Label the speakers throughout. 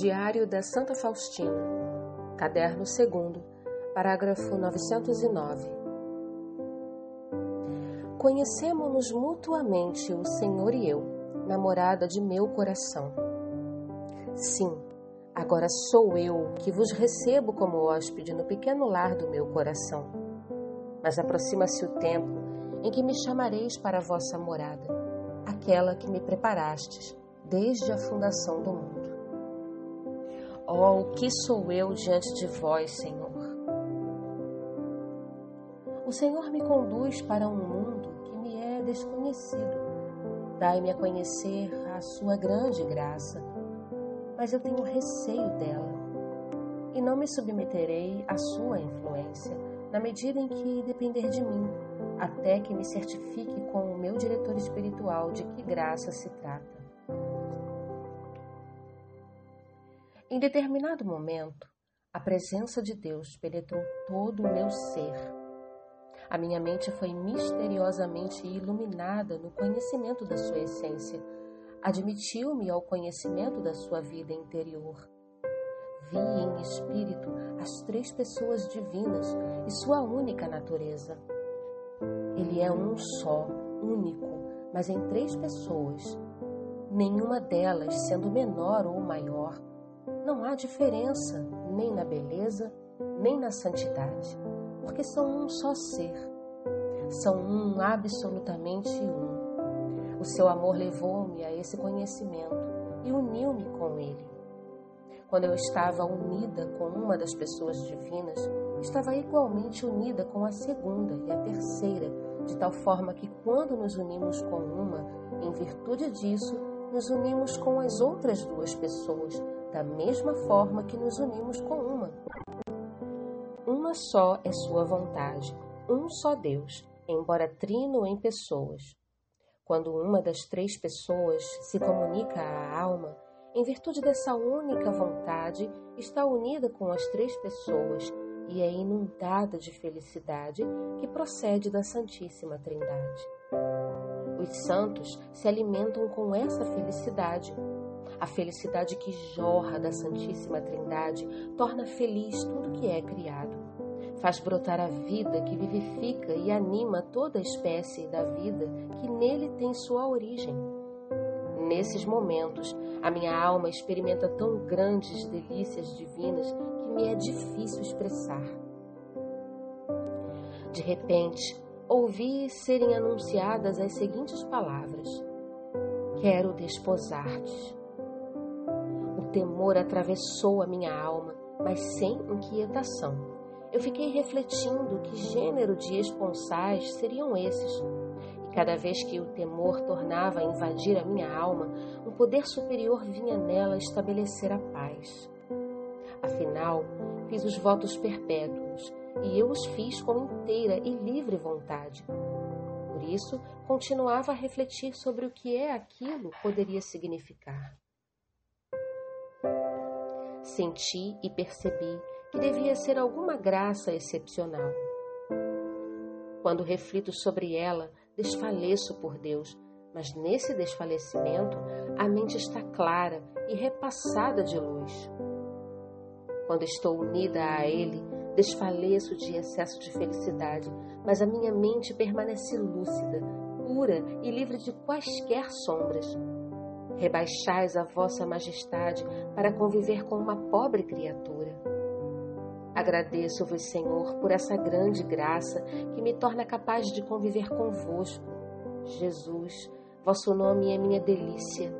Speaker 1: Diário da Santa Faustina, Caderno 2, parágrafo 909. Conhecemos-nos mutuamente, o Senhor e eu, namorada de meu coração. Sim, agora sou eu que vos recebo como hóspede no pequeno lar do meu coração. Mas aproxima-se o tempo em que me chamareis para a vossa morada, aquela que me preparastes desde a fundação do mundo. Oh, o que sou eu diante de vós, Senhor? O Senhor me conduz para um mundo que me é desconhecido. Dai-me a conhecer a sua grande graça, mas eu tenho receio dela e não me submeterei à sua influência na medida em que depender de mim, até que me certifique com o meu diretor espiritual de que graça se trata. Em determinado momento, a presença de Deus penetrou todo o meu ser. A minha mente foi misteriosamente iluminada no conhecimento da sua essência. Admitiu-me ao conhecimento da sua vida interior. Vi em espírito as três pessoas divinas e sua única natureza. Ele é um só, único, mas em três pessoas, nenhuma delas sendo menor ou maior não há diferença nem na beleza, nem na santidade, porque são um só ser. São um absolutamente um. O seu amor levou-me a esse conhecimento e uniu-me com ele. Quando eu estava unida com uma das pessoas divinas, estava igualmente unida com a segunda e a terceira, de tal forma que quando nos unimos com uma, em virtude disso, nos unimos com as outras duas pessoas, da mesma forma que nos unimos com uma. Uma só é sua vontade, um só Deus, embora trino em pessoas. Quando uma das três pessoas se comunica à alma, em virtude dessa única vontade, está unida com as três pessoas e é inundada de felicidade que procede da Santíssima Trindade. Os santos se alimentam com essa felicidade a felicidade que jorra da Santíssima Trindade torna feliz tudo que é criado. Faz brotar a vida que vivifica e anima toda a espécie da vida que nele tem sua origem. Nesses momentos, a minha alma experimenta tão grandes delícias divinas que me é difícil expressar. De repente, ouvi serem anunciadas as seguintes palavras: Quero desposar-te temor atravessou a minha alma, mas sem inquietação. Eu fiquei refletindo que gênero de esponsais seriam esses. E cada vez que o temor tornava a invadir a minha alma, um poder superior vinha nela estabelecer a paz. Afinal, fiz os votos perpétuos e eu os fiz com inteira e livre vontade. Por isso, continuava a refletir sobre o que é aquilo poderia significar. Senti e percebi que devia ser alguma graça excepcional. Quando reflito sobre ela, desfaleço por Deus, mas nesse desfalecimento a mente está clara e repassada de luz. Quando estou unida a Ele, desfaleço de excesso de felicidade, mas a minha mente permanece lúcida, pura e livre de quaisquer sombras. Rebaixais a vossa majestade para conviver com uma pobre criatura. Agradeço-vos, Senhor, por essa grande graça que me torna capaz de conviver convosco. Jesus, vosso nome é minha delícia.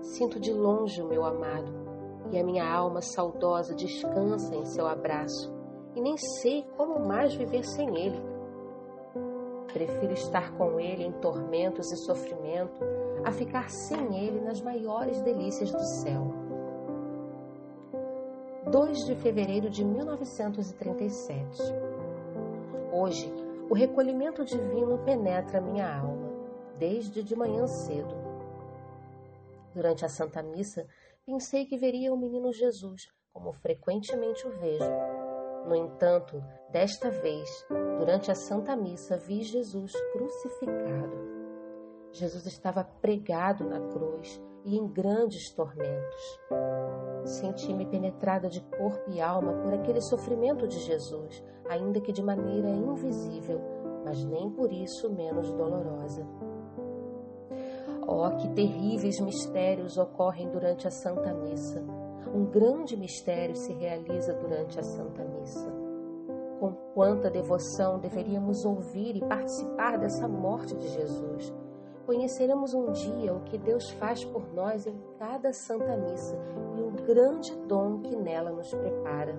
Speaker 1: Sinto de longe o meu amado, e a minha alma saudosa descansa em seu abraço, e nem sei como mais viver sem ele. Prefiro estar com ele em tormentos e sofrimento a ficar sem ele nas maiores delícias do céu. 2 de fevereiro de 1937. Hoje, o recolhimento divino penetra minha alma, desde de manhã cedo. Durante a Santa Missa, pensei que veria o menino Jesus, como frequentemente o vejo. No entanto, desta vez, durante a Santa Missa, vi Jesus crucificado. Jesus estava pregado na cruz e em grandes tormentos. Senti-me penetrada de corpo e alma por aquele sofrimento de Jesus, ainda que de maneira invisível, mas nem por isso menos dolorosa. Oh, que terríveis mistérios ocorrem durante a Santa Missa! Um grande mistério se realiza durante a Santa Missa. Com quanta devoção deveríamos ouvir e participar dessa morte de Jesus Conheceremos um dia o que Deus faz por nós em cada Santa Missa e o grande dom que nela nos prepara.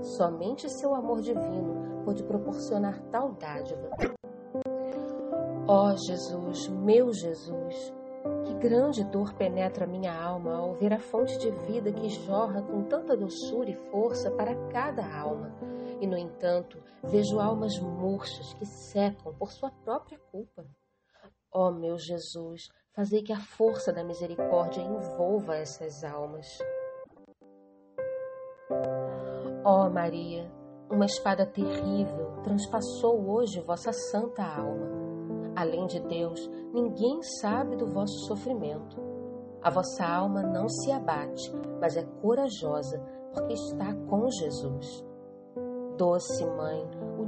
Speaker 1: Somente seu amor divino pode proporcionar tal dádiva. Ó oh, Jesus, meu Jesus, que grande dor penetra minha alma ao ver a fonte de vida que jorra com tanta doçura e força para cada alma. E, no entanto, vejo almas murchas que secam por sua própria culpa. Ó oh, meu Jesus, fazei que a força da misericórdia envolva essas almas. Ó oh, Maria, uma espada terrível transpassou hoje vossa santa alma. Além de Deus, ninguém sabe do vosso sofrimento. A vossa alma não se abate, mas é corajosa, porque está com Jesus. Doce Mãe,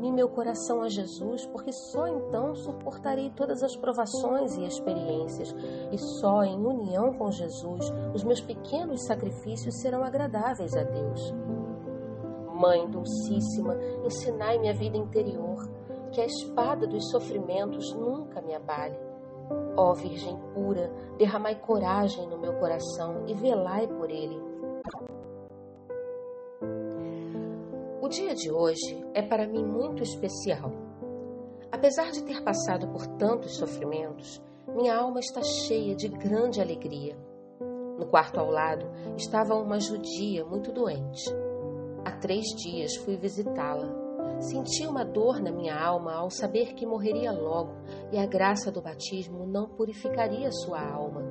Speaker 1: uni meu coração a Jesus, porque só então suportarei todas as provações e experiências, e só em união com Jesus os meus pequenos sacrifícios serão agradáveis a Deus. Mãe Dulcíssima, ensinai-me a vida interior, que a espada dos sofrimentos nunca me abale. Ó Virgem pura, derramai coragem no meu coração e velai por ele O dia de hoje é para mim muito especial. Apesar de ter passado por tantos sofrimentos, minha alma está cheia de grande alegria. No quarto ao lado estava uma judia muito doente. Há três dias fui visitá-la. Senti uma dor na minha alma ao saber que morreria logo e a graça do batismo não purificaria sua alma.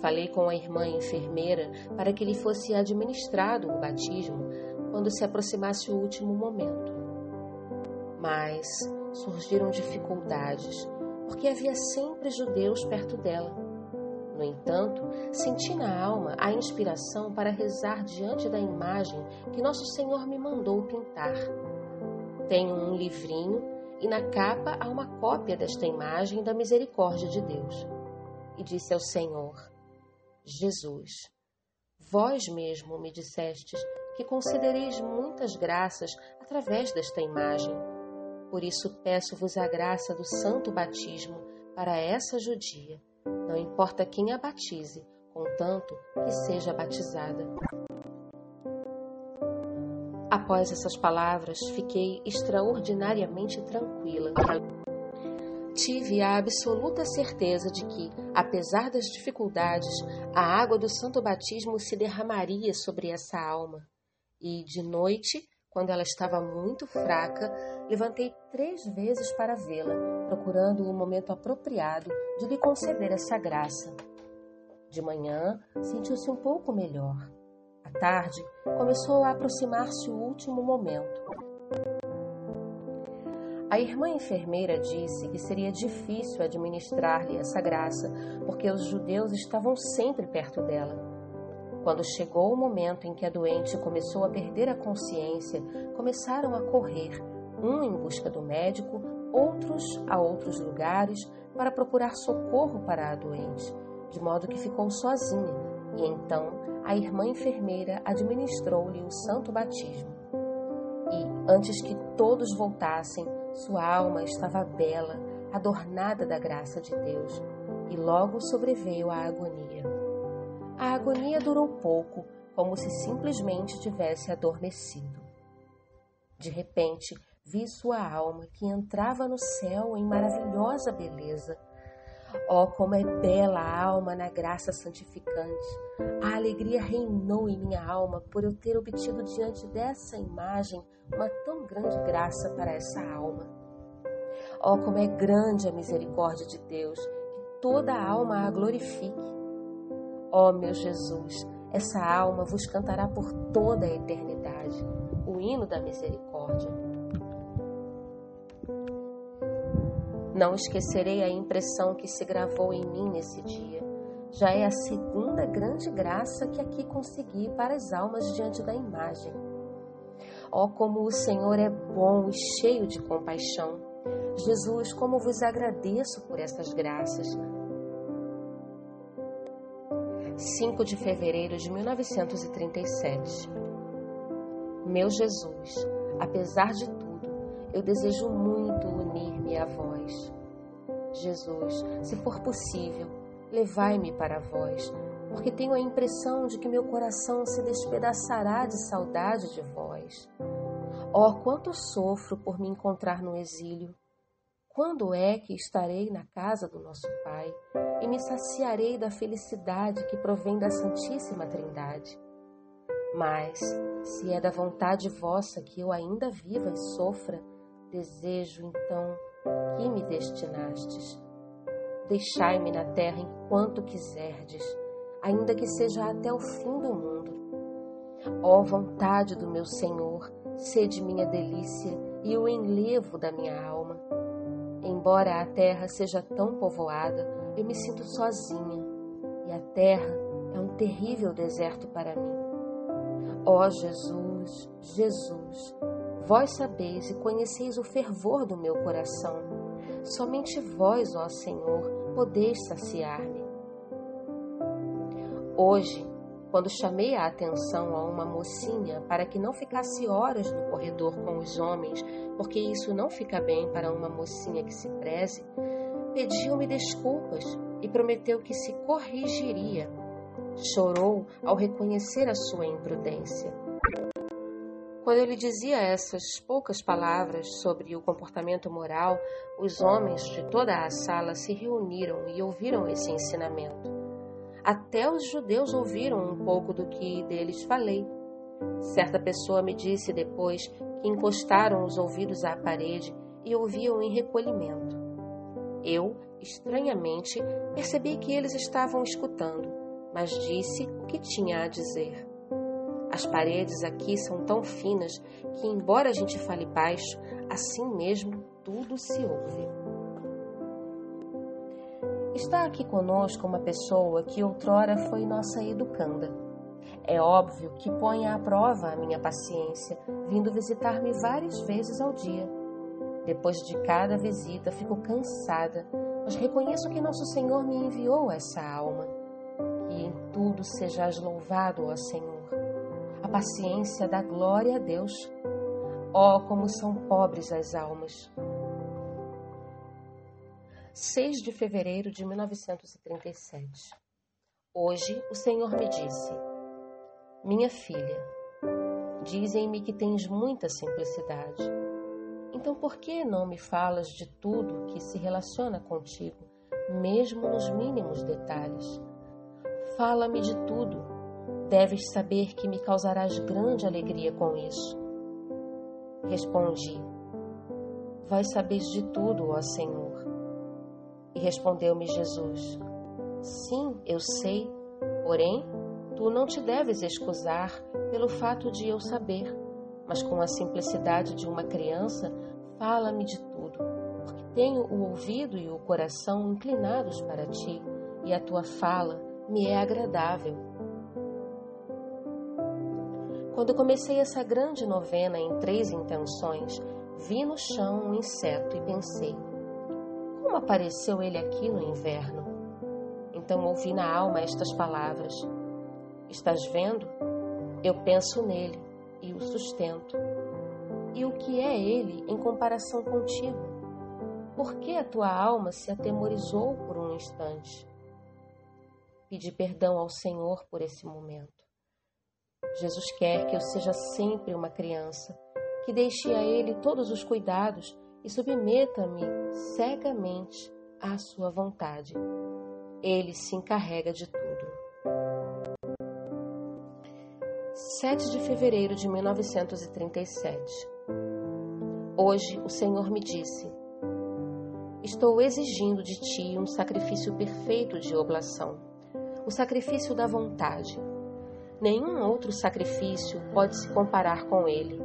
Speaker 1: Falei com a irmã enfermeira para que lhe fosse administrado o batismo quando se aproximasse o último momento. Mas surgiram dificuldades, porque havia sempre judeus perto dela. No entanto, senti na alma a inspiração para rezar diante da imagem que Nosso Senhor me mandou pintar. Tenho um livrinho e na capa há uma cópia desta imagem da misericórdia de Deus. E disse ao Senhor: Jesus, vós mesmo me dissestes que concedereis muitas graças através desta imagem. Por isso peço-vos a graça do santo batismo para essa judia, não importa quem a batize, contanto que seja batizada. Após essas palavras, fiquei extraordinariamente tranquila. Tive a absoluta certeza de que, apesar das dificuldades, a água do santo batismo se derramaria sobre essa alma e, de noite, quando ela estava muito fraca, levantei três vezes para vê-la, procurando o momento apropriado de lhe conceder essa graça. De manhã, sentiu-se um pouco melhor. À tarde, começou a aproximar-se o último momento. A irmã enfermeira disse que seria difícil administrar-lhe essa graça, porque os judeus estavam sempre perto dela. Quando chegou o momento em que a doente começou a perder a consciência, começaram a correr, um em busca do médico, outros a outros lugares para procurar socorro para a doente, de modo que ficou sozinha, e então a irmã enfermeira administrou-lhe o santo batismo. E, antes que todos voltassem, sua alma estava bela, adornada da graça de Deus, e logo sobreveio a agonia. A agonia durou pouco, como se simplesmente tivesse adormecido. De repente, vi sua alma que entrava no céu em maravilhosa beleza. Oh, como é bela a alma na graça santificante! A alegria reinou em minha alma por eu ter obtido diante dessa imagem uma tão grande graça para essa alma. Oh, como é grande a misericórdia de Deus, que toda a alma a glorifique. Ó oh, meu Jesus, essa alma vos cantará por toda a eternidade o hino da misericórdia. Não esquecerei a impressão que se gravou em mim nesse dia. já é a segunda grande graça que aqui consegui para as almas diante da imagem. Ó, oh, como o Senhor é bom e cheio de compaixão. Jesus, como vos agradeço por estas graças. 5 de fevereiro de 1937. Meu Jesus, apesar de tudo, eu desejo muito unir-me a vós. Jesus, se for possível, levai-me para vós, porque tenho a impressão de que meu coração se despedaçará de saudade de vós. Oh, quanto sofro por me encontrar no exílio! Quando é que estarei na casa do nosso Pai e me saciarei da felicidade que provém da Santíssima Trindade? Mas, se é da vontade vossa que eu ainda viva e sofra, desejo então que me destinastes. Deixai-me na terra enquanto quiserdes, ainda que seja até o fim do mundo. Ó vontade do meu Senhor, sede minha delícia e o enlevo da minha alma. Embora a terra seja tão povoada, eu me sinto sozinha, e a terra é um terrível deserto para mim. Ó Jesus, Jesus, vós sabeis e conheceis o fervor do meu coração. Somente vós, ó Senhor, podeis saciar-me. Hoje, quando chamei a atenção a uma mocinha para que não ficasse horas no corredor com os homens, porque isso não fica bem para uma mocinha que se preze, pediu-me desculpas e prometeu que se corrigiria. Chorou ao reconhecer a sua imprudência. Quando eu lhe dizia essas poucas palavras sobre o comportamento moral, os homens de toda a sala se reuniram e ouviram esse ensinamento. Até os judeus ouviram um pouco do que deles falei. Certa pessoa me disse depois que encostaram os ouvidos à parede e ouviam em recolhimento. Eu, estranhamente, percebi que eles estavam escutando, mas disse o que tinha a dizer. As paredes aqui são tão finas que, embora a gente fale baixo, assim mesmo tudo se ouve. Está aqui conosco uma pessoa que outrora foi nossa educanda. É óbvio que põe à prova a minha paciência, vindo visitar-me várias vezes ao dia. Depois de cada visita, fico cansada, mas reconheço que Nosso Senhor me enviou essa alma. Que em tudo sejais louvado, ó Senhor. A paciência dá glória a Deus. Ó, oh, como são pobres as almas! 6 de fevereiro de 1937. Hoje o Senhor me disse: Minha filha, dizem-me que tens muita simplicidade. Então por que não me falas de tudo que se relaciona contigo, mesmo nos mínimos detalhes? Fala-me de tudo. Deves saber que me causarás grande alegria com isso. Respondi: Vai saber de tudo, ó Senhor e respondeu-me Jesus: Sim, eu sei, porém, tu não te deves excusar pelo fato de eu saber, mas com a simplicidade de uma criança, fala-me de tudo, porque tenho o ouvido e o coração inclinados para ti, e a tua fala me é agradável. Quando comecei essa grande novena em três intenções, vi no chão um inseto e pensei: como apareceu ele aqui no inverno? Então ouvi na alma estas palavras: Estás vendo? Eu penso nele e o sustento. E o que é ele em comparação contigo? Por que a tua alma se atemorizou por um instante? Pedi perdão ao Senhor por esse momento. Jesus quer que eu seja sempre uma criança, que deixe a Ele todos os cuidados e submeta-me cegamente à sua vontade. Ele se encarrega de tudo. 7 de fevereiro de 1937. Hoje o Senhor me disse: Estou exigindo de ti um sacrifício perfeito de oblação, o sacrifício da vontade. Nenhum outro sacrifício pode se comparar com ele.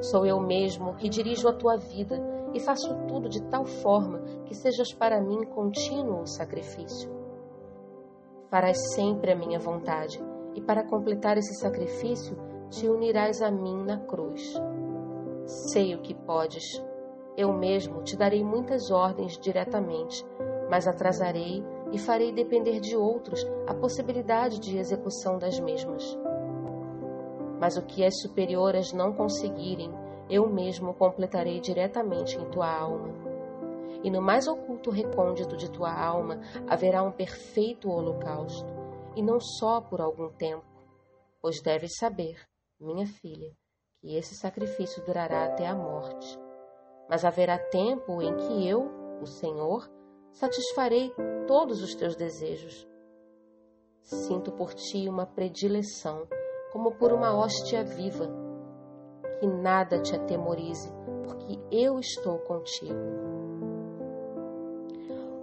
Speaker 1: Sou eu mesmo que dirijo a tua vida e faço tudo de tal forma que sejas para mim contínuo sacrifício. farás sempre a minha vontade, e para completar esse sacrifício te unirás a mim na cruz. Sei o que podes. Eu mesmo te darei muitas ordens diretamente, mas atrasarei e farei depender de outros a possibilidade de execução das mesmas. Mas o que as superiores não conseguirem, eu mesmo completarei diretamente em tua alma e no mais oculto recôndito de tua alma haverá um perfeito holocausto, e não só por algum tempo, pois deves saber, minha filha, que esse sacrifício durará até a morte. Mas haverá tempo em que eu, o Senhor, satisfarei todos os teus desejos. Sinto por ti uma predileção, como por uma hóstia viva. Que nada te atemorize, porque eu estou contigo.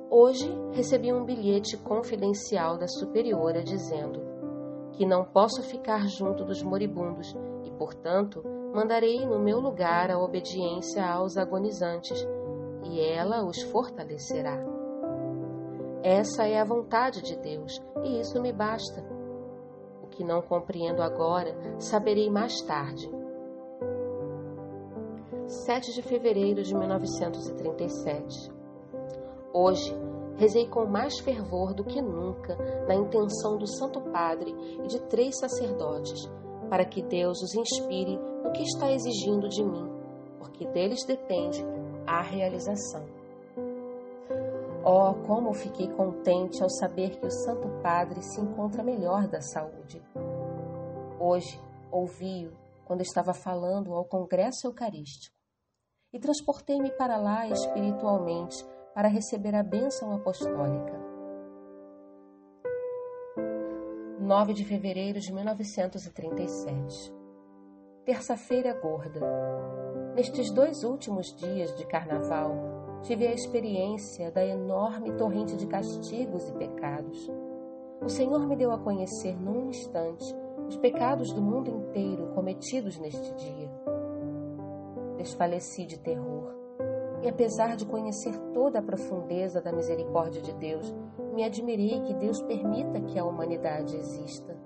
Speaker 1: Hoje recebi um bilhete confidencial da superiora dizendo que não posso ficar junto dos moribundos e, portanto, mandarei no meu lugar a obediência aos agonizantes e ela os fortalecerá. Essa é a vontade de Deus e isso me basta. O que não compreendo agora, saberei mais tarde. 7 de fevereiro de 1937 Hoje, rezei com mais fervor do que nunca na intenção do Santo Padre e de três sacerdotes, para que Deus os inspire no que está exigindo de mim, porque deles depende a realização. Oh, como fiquei contente ao saber que o Santo Padre se encontra melhor da saúde. Hoje ouvi-o quando estava falando ao Congresso Eucarístico e transportei-me para lá espiritualmente para receber a bênção apostólica. 9 de fevereiro de 1937 Terça-feira Gorda. Nestes dois últimos dias de carnaval, tive a experiência da enorme torrente de castigos e pecados. O Senhor me deu a conhecer num instante os pecados do mundo inteiro cometidos neste dia. Desfaleci de terror e apesar de conhecer toda a profundeza da misericórdia de Deus, me admirei que Deus permita que a humanidade exista.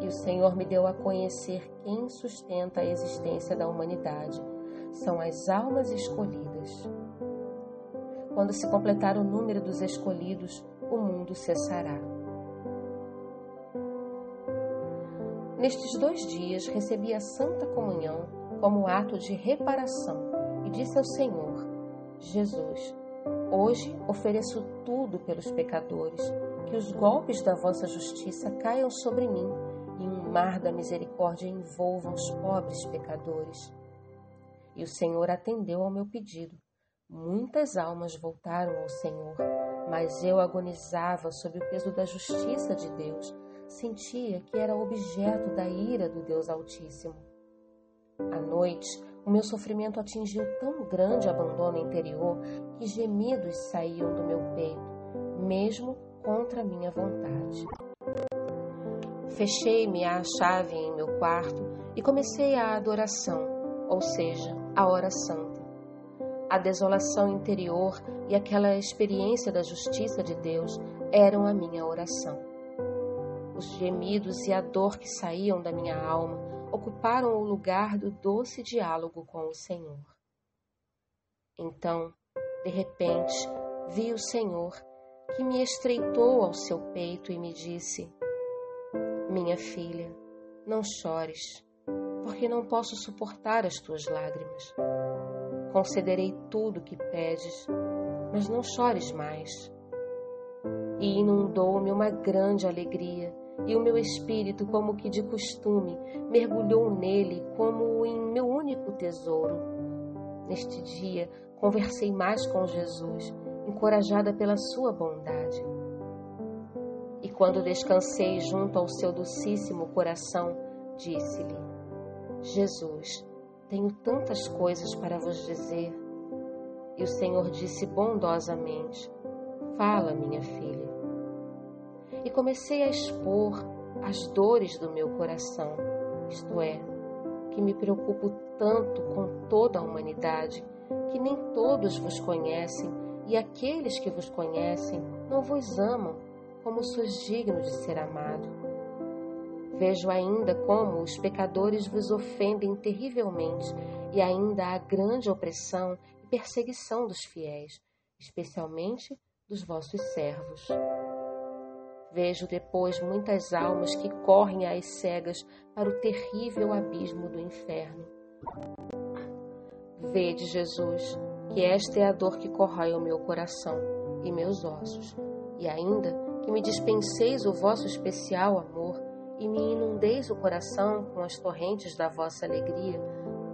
Speaker 1: E o Senhor me deu a conhecer quem sustenta a existência da humanidade. São as almas escolhidas. Quando se completar o número dos escolhidos, o mundo cessará. Nestes dois dias recebi a Santa Comunhão como ato de reparação e disse ao Senhor: Jesus, hoje ofereço tudo pelos pecadores, que os golpes da vossa justiça caiam sobre mim e um mar da misericórdia envolva os pobres pecadores. E o Senhor atendeu ao meu pedido. Muitas almas voltaram ao Senhor, mas eu agonizava sob o peso da justiça de Deus. Sentia que era objeto da ira do Deus Altíssimo. À noite, o meu sofrimento atingiu tão grande abandono interior que gemidos saíam do meu peito, mesmo contra minha vontade. Fechei-me a chave em meu quarto e comecei a adoração, ou seja, a hora santa. A desolação interior e aquela experiência da justiça de Deus eram a minha oração. Os gemidos e a dor que saíam da minha alma ocuparam o lugar do doce diálogo com o Senhor. Então, de repente, vi o Senhor que me estreitou ao seu peito e me disse: Minha filha, não chores, porque não posso suportar as tuas lágrimas. Concederei tudo o que pedes, mas não chores mais. E inundou-me uma grande alegria e o meu espírito, como que de costume, mergulhou nele como em meu único tesouro. Neste dia, conversei mais com Jesus, encorajada pela sua bondade. E quando descansei junto ao seu docíssimo coração, disse-lhe: Jesus, tenho tantas coisas para vos dizer. E o Senhor disse bondosamente: Fala, minha filha e comecei a expor as dores do meu coração, isto é, que me preocupo tanto com toda a humanidade, que nem todos vos conhecem e aqueles que vos conhecem não vos amam, como sois digno de ser amado. Vejo ainda como os pecadores vos ofendem terrivelmente e ainda há grande opressão e perseguição dos fiéis, especialmente dos vossos servos. Vejo depois muitas almas que correm às cegas para o terrível abismo do inferno. Vede, Jesus, que esta é a dor que corrói o meu coração e meus ossos, e ainda que me dispenseis o vosso especial amor e me inundeis o coração com as torrentes da vossa alegria,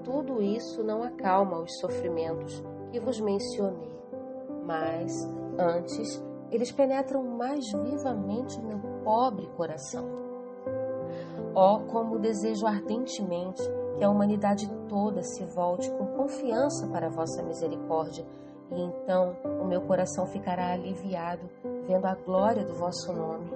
Speaker 1: tudo isso não acalma os sofrimentos que vos mencionei, mas, antes, eles penetram mais vivamente o meu pobre coração. Oh, como desejo ardentemente que a humanidade toda se volte com confiança para a vossa misericórdia, e então o meu coração ficará aliviado, vendo a glória do vosso nome.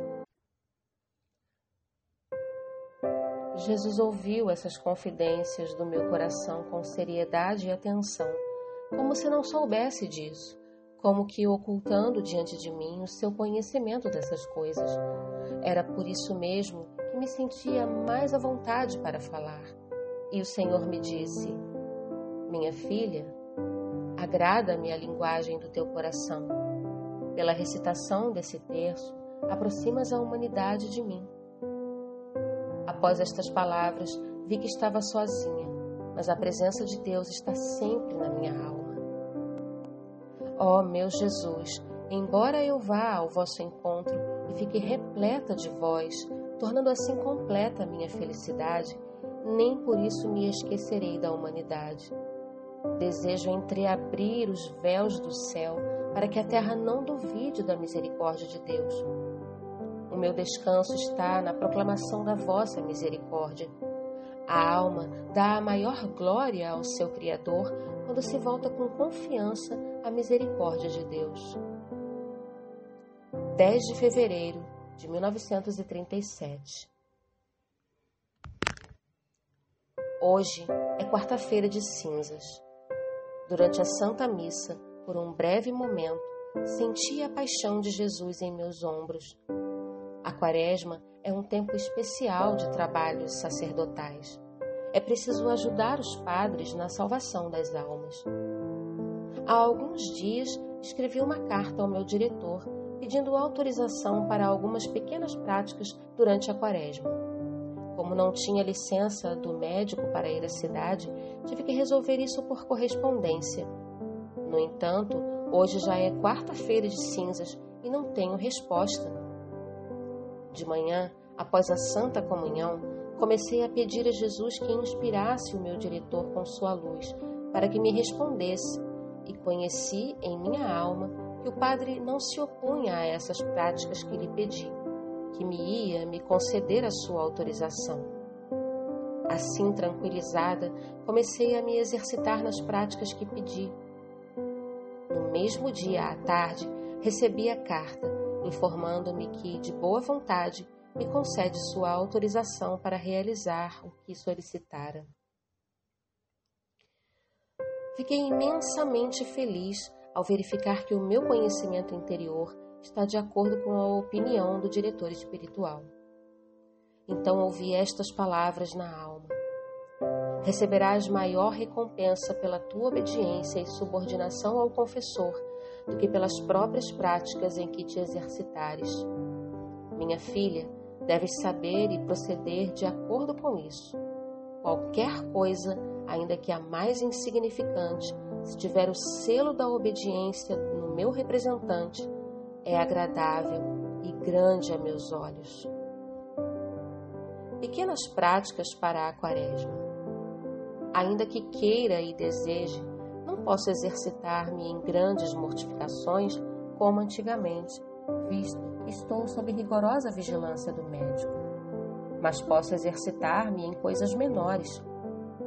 Speaker 1: Jesus ouviu essas confidências do meu coração com seriedade e atenção, como se não soubesse disso como que ocultando diante de mim o seu conhecimento dessas coisas. Era por isso mesmo que me sentia mais à vontade para falar. E o Senhor me disse: Minha filha, agrada-me a linguagem do teu coração. Pela recitação desse terço, aproximas a humanidade de mim. Após estas palavras, vi que estava sozinha, mas a presença de Deus está sempre na minha alma. Ó oh, meu Jesus, embora eu vá ao vosso encontro e fique repleta de vós, tornando assim completa a minha felicidade, nem por isso me esquecerei da humanidade. Desejo entreabrir os véus do céu para que a terra não duvide da misericórdia de Deus. O meu descanso está na proclamação da vossa misericórdia. A alma dá a maior glória ao seu Criador quando se volta com confiança à misericórdia de Deus. 10 de fevereiro de 1937 Hoje é quarta-feira de cinzas. Durante a Santa Missa, por um breve momento, senti a paixão de Jesus em meus ombros. A Quaresma é um tempo especial de trabalhos sacerdotais. É preciso ajudar os padres na salvação das almas. Há alguns dias escrevi uma carta ao meu diretor pedindo autorização para algumas pequenas práticas durante a quaresma. Como não tinha licença do médico para ir à cidade, tive que resolver isso por correspondência. No entanto, hoje já é quarta-feira de cinzas e não tenho resposta. De manhã, após a Santa Comunhão, comecei a pedir a Jesus que inspirasse o meu diretor com sua luz, para que me respondesse, e conheci em minha alma que o padre não se opunha a essas práticas que lhe pedi, que me ia me conceder a sua autorização. Assim, tranquilizada, comecei a me exercitar nas práticas que pedi. No mesmo dia à tarde, recebi a carta informando-me que, de boa vontade, me concede sua autorização para realizar o que solicitara. Fiquei imensamente feliz ao verificar que o meu conhecimento interior está de acordo com a opinião do diretor espiritual. Então ouvi estas palavras na alma: Receberás maior recompensa pela tua obediência e subordinação ao confessor do que pelas próprias práticas em que te exercitares. Minha filha, Deves saber e proceder de acordo com isso. Qualquer coisa, ainda que a mais insignificante, se tiver o selo da obediência no meu representante, é agradável e grande a meus olhos. Pequenas práticas para a quaresma. Ainda que queira e deseje, não posso exercitar-me em grandes mortificações como antigamente, visto estou sob rigorosa vigilância do médico, mas posso exercitar-me em coisas menores.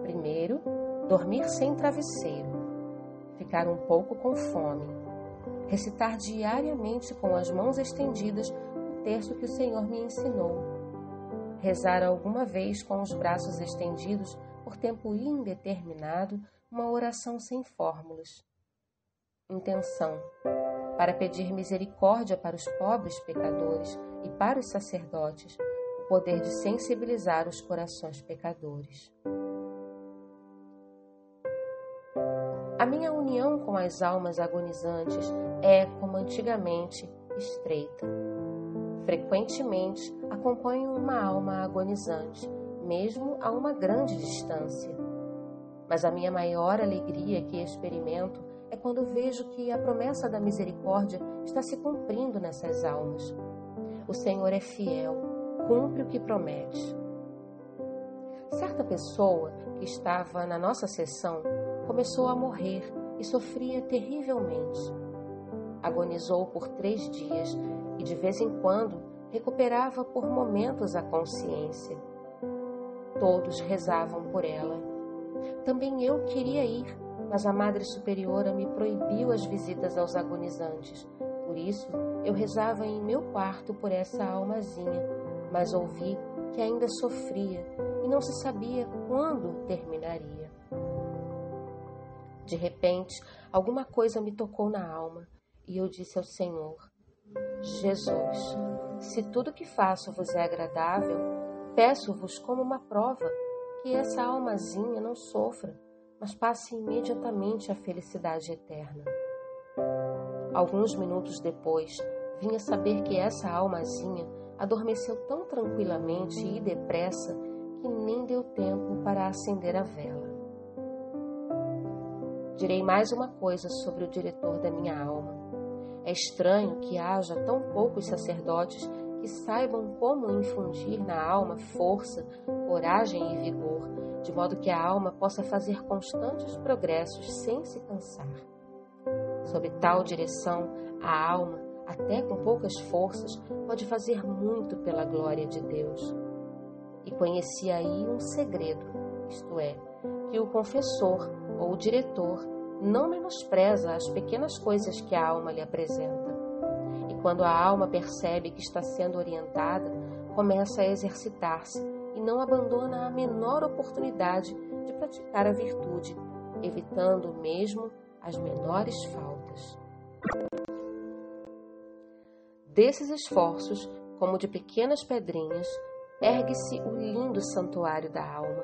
Speaker 1: Primeiro, dormir sem travesseiro, ficar um pouco com fome, recitar diariamente com as mãos estendidas o terço que o Senhor me ensinou, rezar alguma vez com os braços estendidos por tempo indeterminado uma oração sem fórmulas. Intenção para pedir misericórdia para os pobres pecadores e para os sacerdotes, o poder de sensibilizar os corações pecadores. União com as almas agonizantes é, como antigamente, estreita. Frequentemente acompanho uma alma agonizante, mesmo a uma grande distância. Mas a minha maior alegria que experimento é quando vejo que a promessa da misericórdia está se cumprindo nessas almas. O Senhor é fiel, cumpre o que promete. Certa pessoa que estava na nossa sessão começou a morrer e sofria terrivelmente. Agonizou por três dias e de vez em quando recuperava por momentos a consciência. Todos rezavam por ela. Também eu queria ir, mas a Madre Superiora me proibiu as visitas aos agonizantes. Por isso, eu rezava em meu quarto por essa almazinha, mas ouvi que ainda sofria e não se sabia quando terminaria. De repente, alguma coisa me tocou na alma e eu disse ao Senhor: Jesus, se tudo que faço vos é agradável, peço-vos como uma prova que essa almazinha não sofra, mas passe imediatamente à felicidade eterna. Alguns minutos depois, vinha saber que essa almazinha adormeceu tão tranquilamente e depressa que nem deu tempo para acender a vela. Direi mais uma coisa sobre o diretor da minha alma. É estranho que haja tão poucos sacerdotes que saibam como infundir na alma força, coragem e vigor, de modo que a alma possa fazer constantes progressos sem se cansar. Sob tal direção, a alma, até com poucas forças, pode fazer muito pela glória de Deus. E conheci aí um segredo, isto é, que o confessor ou diretor não menospreza as pequenas coisas que a alma lhe apresenta. E quando a alma percebe que está sendo orientada, começa a exercitar-se e não abandona a menor oportunidade de praticar a virtude, evitando mesmo as menores faltas. Desses esforços, como de pequenas pedrinhas, ergue-se o lindo santuário da alma.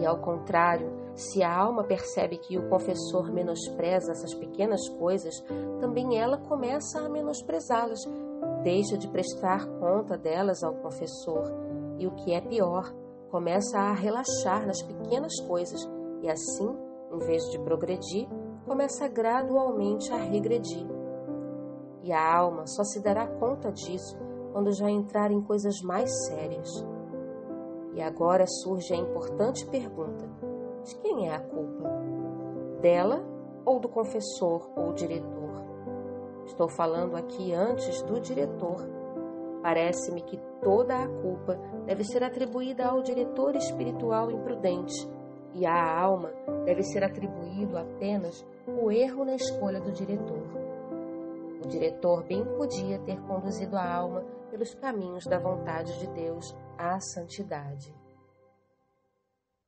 Speaker 1: E ao contrário, se a alma percebe que o confessor menospreza essas pequenas coisas, também ela começa a menosprezá-las, deixa de prestar conta delas ao confessor e, o que é pior, começa a relaxar nas pequenas coisas e assim, em vez de progredir, começa gradualmente a regredir. E a alma só se dará conta disso quando já entrar em coisas mais sérias. E agora surge a importante pergunta: de quem é a culpa? Dela ou do confessor ou diretor? Estou falando aqui antes do diretor. Parece-me que toda a culpa deve ser atribuída ao diretor espiritual imprudente e à alma deve ser atribuído apenas o erro na escolha do diretor. O diretor bem podia ter conduzido a alma pelos caminhos da vontade de Deus à santidade.